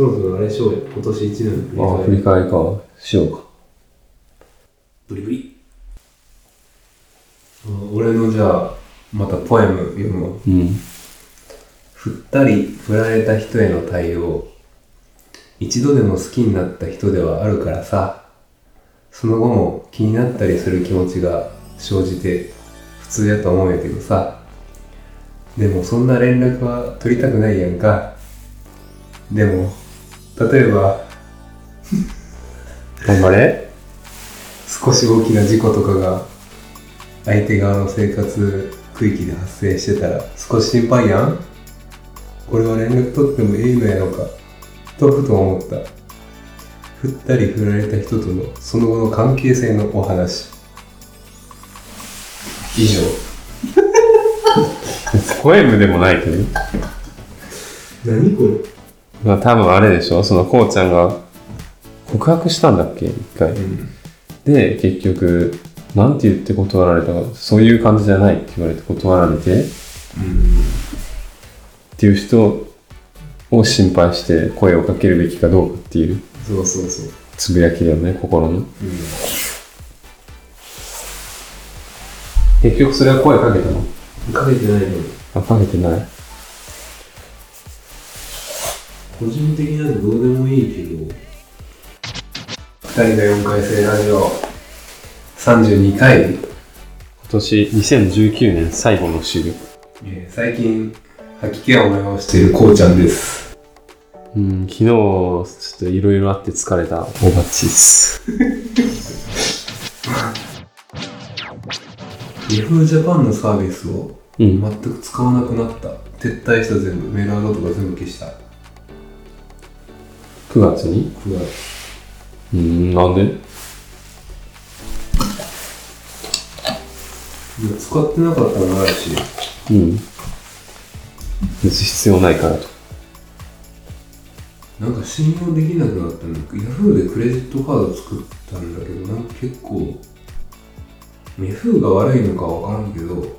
そろそろあれしようよ。今年1年のああ、振振り返り。り返りか。しようか。ブリブリ。あ俺のじゃあ、またポエム読むわ。うん。振ったり振られた人への対応。一度でも好きになった人ではあるからさ。その後も気になったりする気持ちが生じて普通やと思うんやけどさ。でもそんな連絡は取りたくないやんか。でも、例えば、頑張れ。少し大きな事故とかが相手側の生活区域で発生してたら少し心配やん。俺は連絡取ってもいいのやろか。とふと思った。振ったり振られた人とのその後の関係性のお話。以上。ポエムでもないけど。何これまあ多分あれでしょ？そのこうちゃんが告白したんだっけ？一回。うん。で、結局、なんて言って断られたか、そういう感じじゃないって言われて断られて、っていう人を心配して声をかけるべきかどうかっていう。そうそうそう。つぶやきだよね、心の。うん。結局それは声かけたの？かけてないのあ、かけてない。個人的なのどうでもいいけど二人の4回生ラジオ32回今年2019年最後の週。えー最近吐き気を催しているこうちゃんですうん、昨日、ちょっといろいろあって疲れたおばっちです。Yahoo! ジャパンのサービスをうん。全く使わなくなった撤退した全部メールアドとか全部消した9月に？9月うん、なんで？いや使ってなかったのもあるしうん。別に必要ないからと。なんか信用できなくなったの Yahoo! でクレジットカード作ったんだけどなんか結構 Yahoo! が悪いのかわからんけど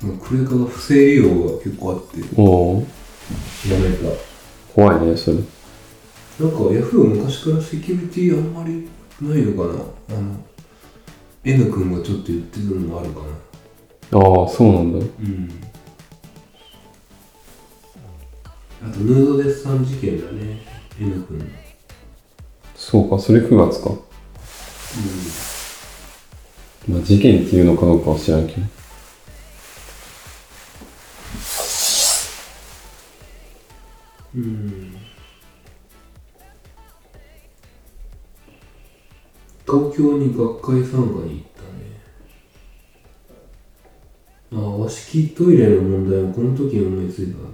そのクレカが不正利用が結構あっておおやめた怖いね、それ。なんか Yahoo 昔からセキュリティあんまりないのかな？あの N 君がちょっと言ってたのもあるかなああ、そうなんだ。うんあとヌードデッサン事件だね N 君のそうか、それ9月か。まあ、事件っていうのかどうかは知らんけど。うん、東京に学会参加に行ったねああ和式トイレの問題もこの時に思いついたんだね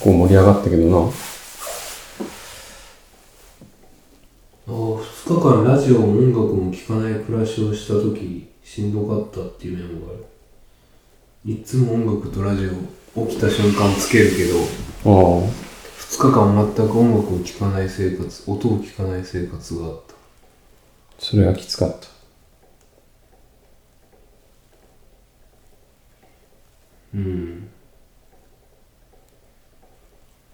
こう盛り上がったけどな。ああ2日間ラジオも音楽も聴かない暮らしをした時しんどかったっていうメモがあるいつも音楽とラジオ起きた瞬間つけるけどああ。2日間全く音楽を聴かない生活音を聴かない生活があったそれはきつかった。うん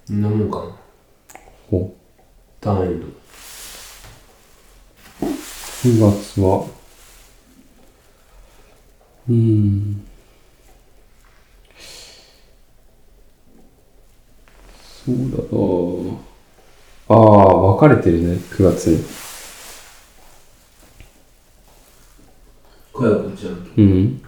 そんなもんかなほターンエンドう。9月は、うーん。そうだなああ、分かれてるね、9月に。かやこちゃんとうん。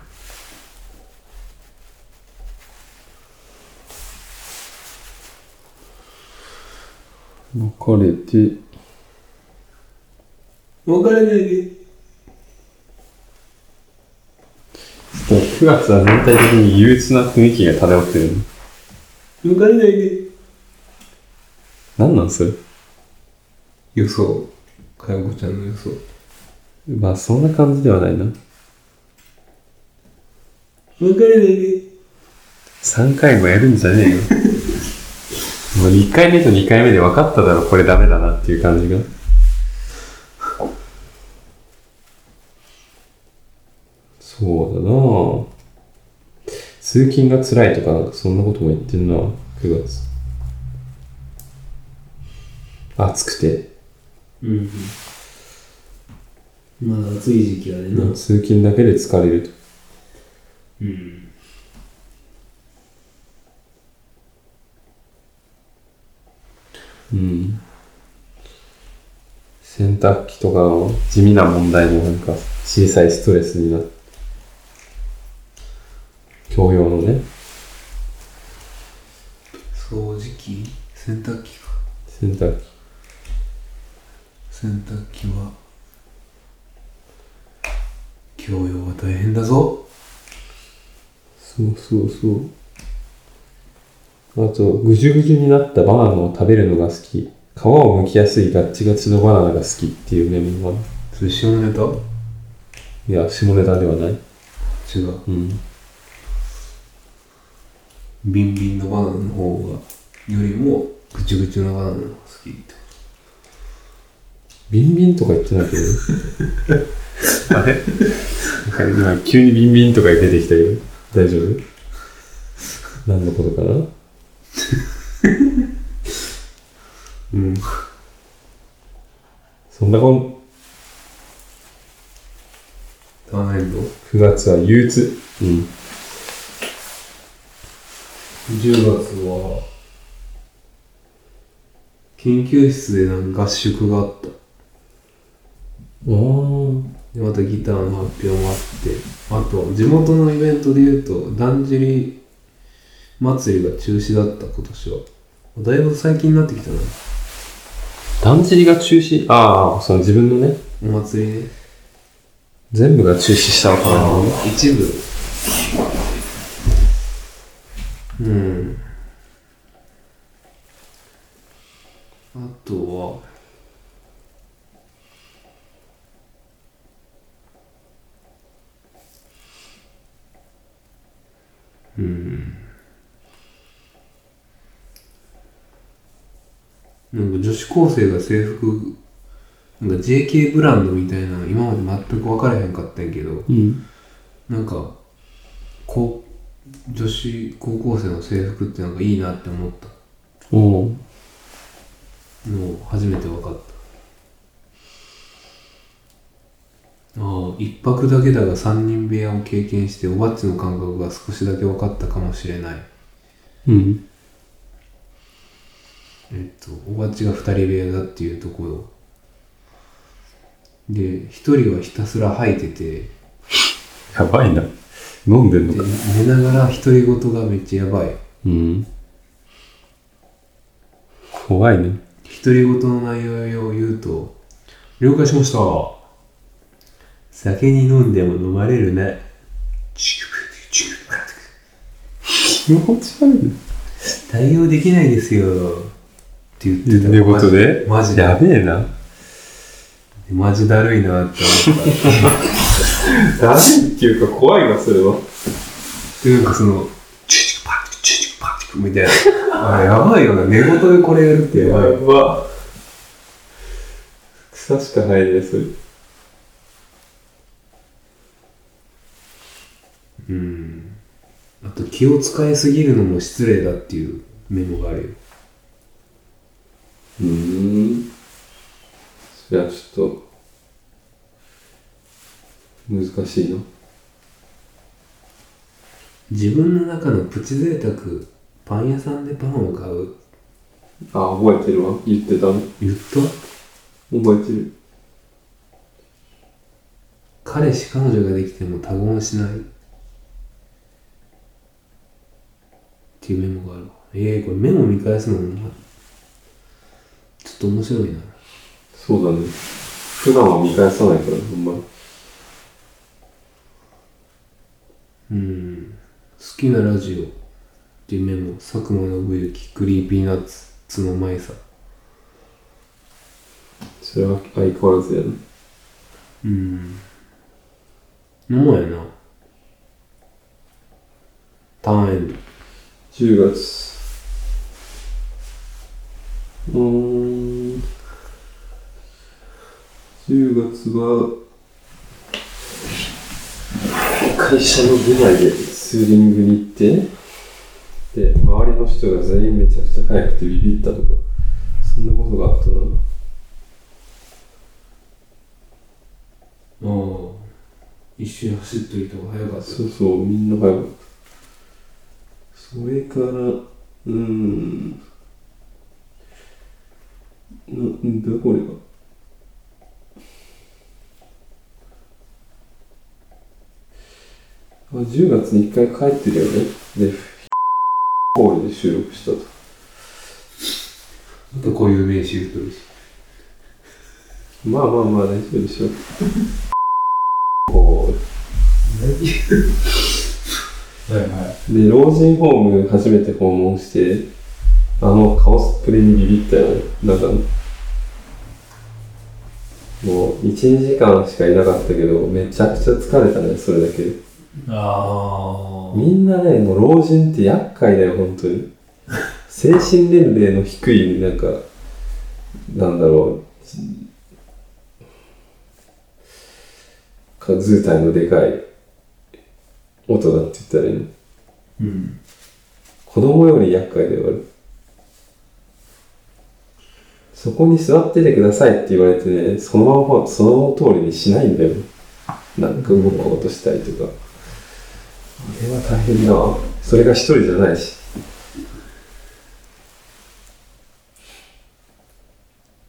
分かれて、別れないでちょっと9月は全体的に憂鬱な雰囲気が漂ってるね。別れないで何なんそれ？予想かやこちゃんの予想まあそんな感じではないな。別れないで3回もやるんじゃねえよ。もう1回目と2回目で分かっただろ、これダメだなっていう感じが。そうだなぁ通勤が辛いとかなんかそんなことも言ってるな、9月。暑くて、うんまだ暑い時期はねな通勤だけで疲れると。うんうん。洗濯機とかの地味な問題もなんか小さいストレスになって。教養のね、掃除機？洗濯機か洗濯機。洗濯機は教養は大変だぞそうそうそう。あと、ぐじゅぐじゅになったバナナを食べるのが好き。皮を剥きやすいガッチガチのバナナが好きっていうメモが。それ下ネタ？いや、下ネタではない。違ううん。ビンビンのバナナの方がよりもぐちゅぐちゅのバナナの方が好きってビンビンとか言ってないけど。あれ？今急にビンビンとか出てきたけど、大丈夫？何のことかな？うんそんなこん、ターンエンド9月は憂鬱。うん。10月は研究室でなんか合宿があった。でまたギターの発表もあって。あと地元のイベントで言うとだんじり祭りが中止だった今年は。だいぶ最近になってきたな。だんじりが中止？ああ、その自分のね、お祭りね。全部が中止したのかな。一部。うん。あとはうん。なんか女子高生が制服なんか JK ブランドみたいなの今まで全く分からへんかったんやけどうん。なんかこう女子高校生の制服ってなんかいいなって思ったおう。のを初めて分かったああ一泊だけだが三人部屋を経験しておばっちの感覚が少しだけ分かったかもしれないうん。えっとおばっちが二人部屋だっていうところで一人はひたすら吐いててやばいな。飲んでんのでか。寝ながら独り言がめっちゃやばいうん。怖いね。独り言の内容を言うと「了解しました酒に飲んでも飲まれるな」チクプチクプ気持ち悪いね。対応できないですよって言ってた寝言で？マジでやべえな。マジだるいなって思っただるいっていうか怖いな、それは。でなんかそのチュチクパクチュチクパクみたいなあれやばいよな寝言でこれやるってやばいば。草しかないね、それ。うんあと気を使いすぎるのも失礼だっていうメモがあるようーん。それはちょっと、難しいの？自分の中のプチ贅沢パン屋さんでパンを買うあ、覚えてるわ。言ってたの？言った？覚えてる。彼氏彼女ができても他言しないっていうメモがあるわ。ええこれメモ見返すのもちょっと面白いな。そうだね。普段は見返さないから、ほんまに。うん。好きなラジオっていうメモ佐久間信之クリーピーナッツ角舞さ。それは相変わらずやな。うん。のもやな。ターンエンド10月。うーん。10月は、会社の部内でツーリングに行って、で、周りの人が全員めちゃくちゃ速くてビビったとか、そんなことがあったな。ああ一瞬走っといた方が早かったそうそう、みんな速かった。それから、うーん。なんだこれは。あ、10月に1回帰ってるよね。で、ホールで収録したと。またこういう名詞言うとるしまあまあまあ大丈夫でしょ う。ホ ーはいはいルで、老人ホーム初めて訪問して、あのカオスプレにビビったよね。なんか、もう1、2時間しかいなかったけど、めちゃくちゃ疲れたね、それだけで。あみんなね、もう老人って厄介だよ、本当に。精神年齢の低い、なんか、なんだろう、か図体のでかい音だって言ったらいいの。うん子供より厄介だよ、あれ。そこに座っててくださいって言われてね、そのまま、その通りにしないんだよ。なんか動こうとしたりとか。あれは大変だわ。それが一人じゃないし。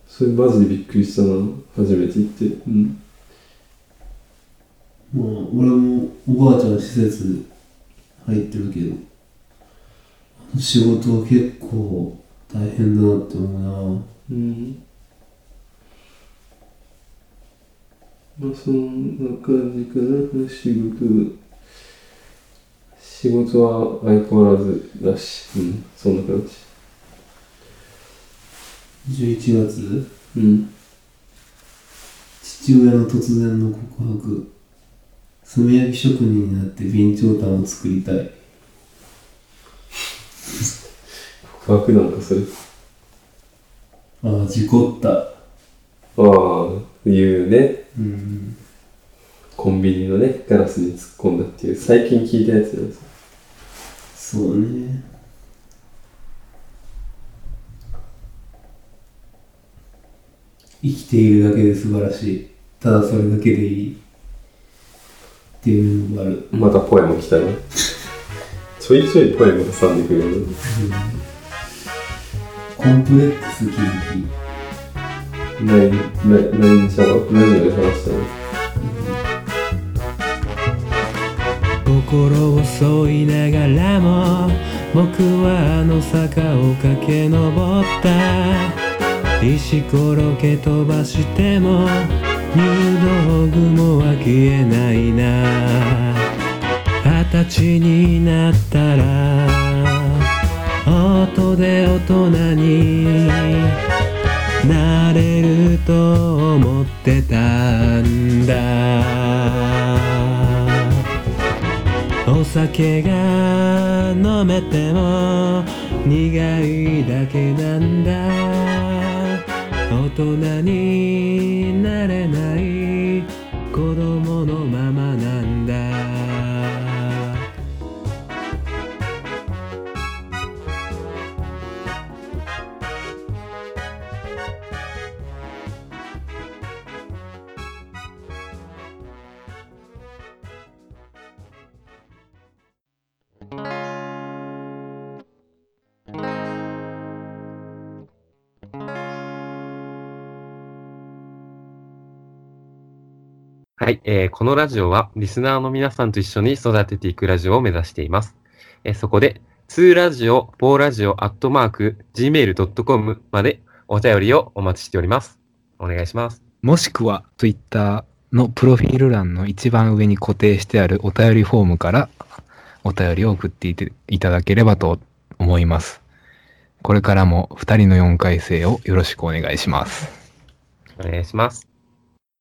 それマジでびっくりしたな。初めて行って。うん。まあ、俺もおばあちゃん施設入ってるけど、仕事は結構大変だなって思うな。うん。まあ、そんな感じかな、仕事。仕事は相変わらずだし、うん、そんな感じ。11月、うん。父親の突然の告白。炭焼き職人になって備長炭を作りたい。告白なんかそれ。ああ、事故った。ああ、言うね。うん。コンビニのね、ガラスに突っ込んだっていう、最近聞いたやつなんですそうね。生きているだけで素晴らしい。ただそれだけでいい。っていうのがある。またポエム来たね。ちょいちょいポエム挟んでくる？よね。コンプレックス気づき。ない、ない、ないんちゃうラジオで話したね。心細いながらも僕はあの坂を駆け上った石ころけ飛ばしても入道具もは消えないな二十歳になったら音で大人になれると思ってたんだお酒が飲めても苦いだけなんだ大人になれない子供のままなんだ。はい、えーこのラジオはリスナーの皆さんと一緒に育てていくラジオを目指しています。えーそこで、2ラジオ、4ラジオ、アットマーク、gmail.com までお便りをお待ちしております。お願いします。もしくは Twitter のプロフィール欄の一番上に固定してあるお便りフォームからお便りを送っていていただければと思います。これからも2人の4回生をよろしくお願いします。お願いします。